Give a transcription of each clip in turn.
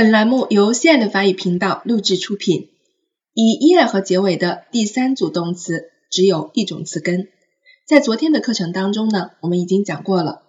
本栏目由现爱的法语频道录制出品。以 er 和结尾的第三组动词只有一种词根。在昨天的课程当中呢，我们已经讲过了。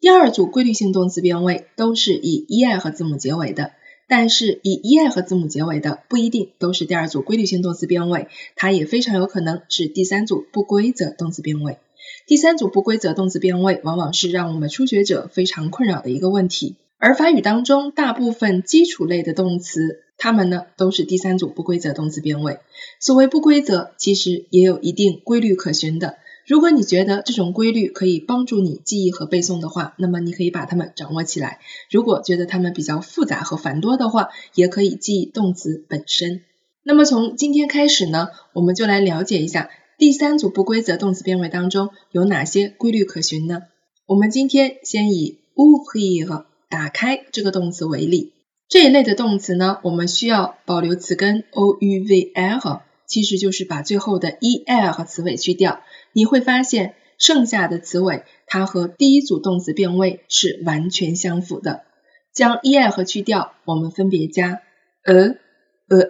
第二组规律性动词变位都是以 er 和字母结尾的，但是以 er 和字母结尾的不一定都是第二组规律性动词变位，它也非常有可能是第三组不规则动词变位。第三组不规则动词变位往往是让我们初学者非常困扰的一个问题。而法语当中大部分基础类的动词，它们呢都是第三组不规则动词变位。所谓不规则，其实也有一定规律可循的。如果你觉得这种规律可以帮助你记忆和背诵的话，那么你可以把它们掌握起来。如果觉得它们比较复杂和繁多的话，也可以记忆动词本身。那么从今天开始呢，我们就来了解一下第三组不规则动词变位当中有哪些规律可循呢？我们今天先以 ouvrir。打开这个动词为例，这一类的动词呢，我们需要保留词根 o u v r，其实就是把最后的 e l 和词尾去掉。你会发现剩下的词尾它和第一组动词变位是完全相符的。将 e l 和去掉，我们分别加 a、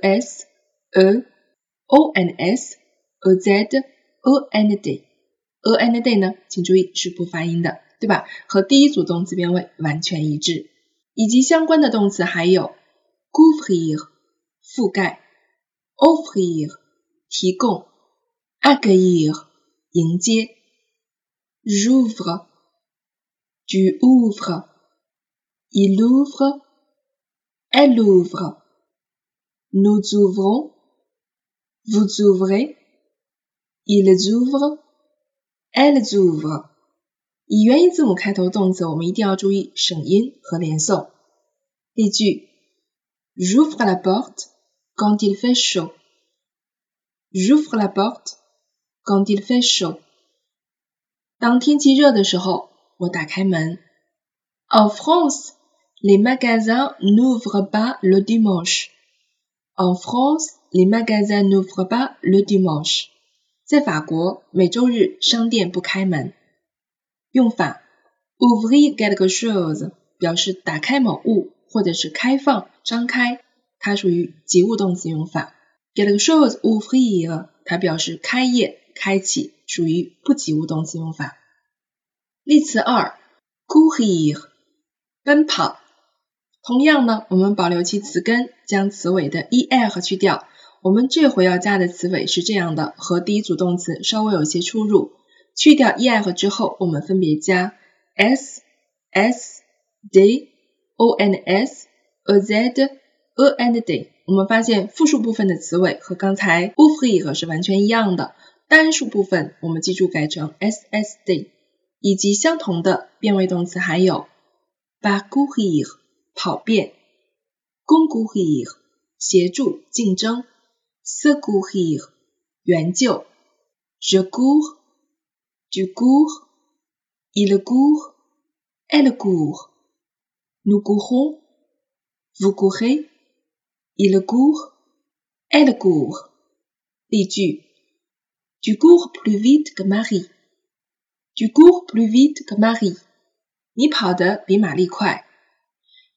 a s、a、o n s、a z、a n d。a n d day 呢，请注意是不发音的。对吧？和第一组动词变位完全一致，以及相关的动词还有 couvrir 覆盖，offrir 提供，accueillir 迎接，j'ouvre tu ouvres il ouvre elle ouvre nous ouvrons vous ouvrez ils ouvrent elles ouvrent 以元音字母开头动词，我们一定要注意省音和连诵。例句：J'ouvre la porte quand il fait chaud. J'ouvre la porte quand il fait chaud. 当天气热的时候，我打开门。En France, les magasins n'ouvrent pas le dimanche. En France, les magasins n'ouvrent pas le dimanche. 在法国，每周日商店不开门。用法 ouvrir quelque chose 表示打开某物或者是开放、张开，它属于及物动词用法。quelque chose ouvrir 它表示开业、开启，属于不及物动词用法。例词二 courir 奔跑。同样呢，我们保留其词根，将词尾的 er 去掉。我们这回要加的词尾是这样的，和第一组动词稍微有些出入。去掉 e i 和之后，我们分别加 s s d o n s a z a and d。我们发现复数部分的词尾和刚才 ouvrir 是完全一样的，单数部分我们记住改成 s s d。以及相同的变位动词还有 parcourir 跑遍 g o n g u r i r 协助竞争 s e g u r i r 援救，jagu。Du cours, il court, elle court. Nous courons, vous courez, il court, elle court. Les Tu cours plus vite que Marie. Tu cours plus vite que Marie.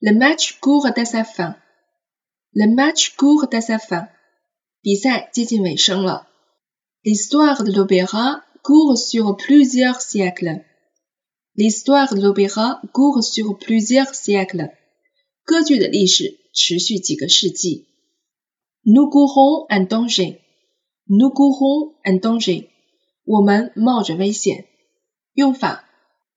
Le match court à sa fin. Le match court à sa fin. L'histoire de l'opéra court sur plusieurs siècles. L'histoire de l'opéra court sur plusieurs siècles. Nous courons un danger. Nous courons un danger. 我们冒着危险。用法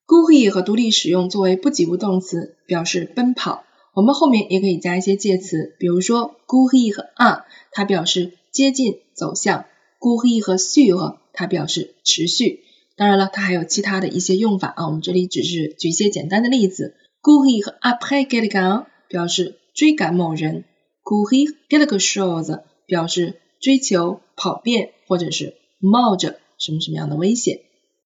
：courir 和独立使用作为不及物动词，表示奔跑。我们后面也可以加一些介词，比如说 courir 和 a，它表示接近、走向；courir 和 sur。它表示持续，当然了，它还有其他的一些用法啊。我们这里只是举一些简单的例子。courir après quelqu'un 表示追赶某人，courir quelque chose 表示追求、跑遍或者是冒着什么什么样的危险。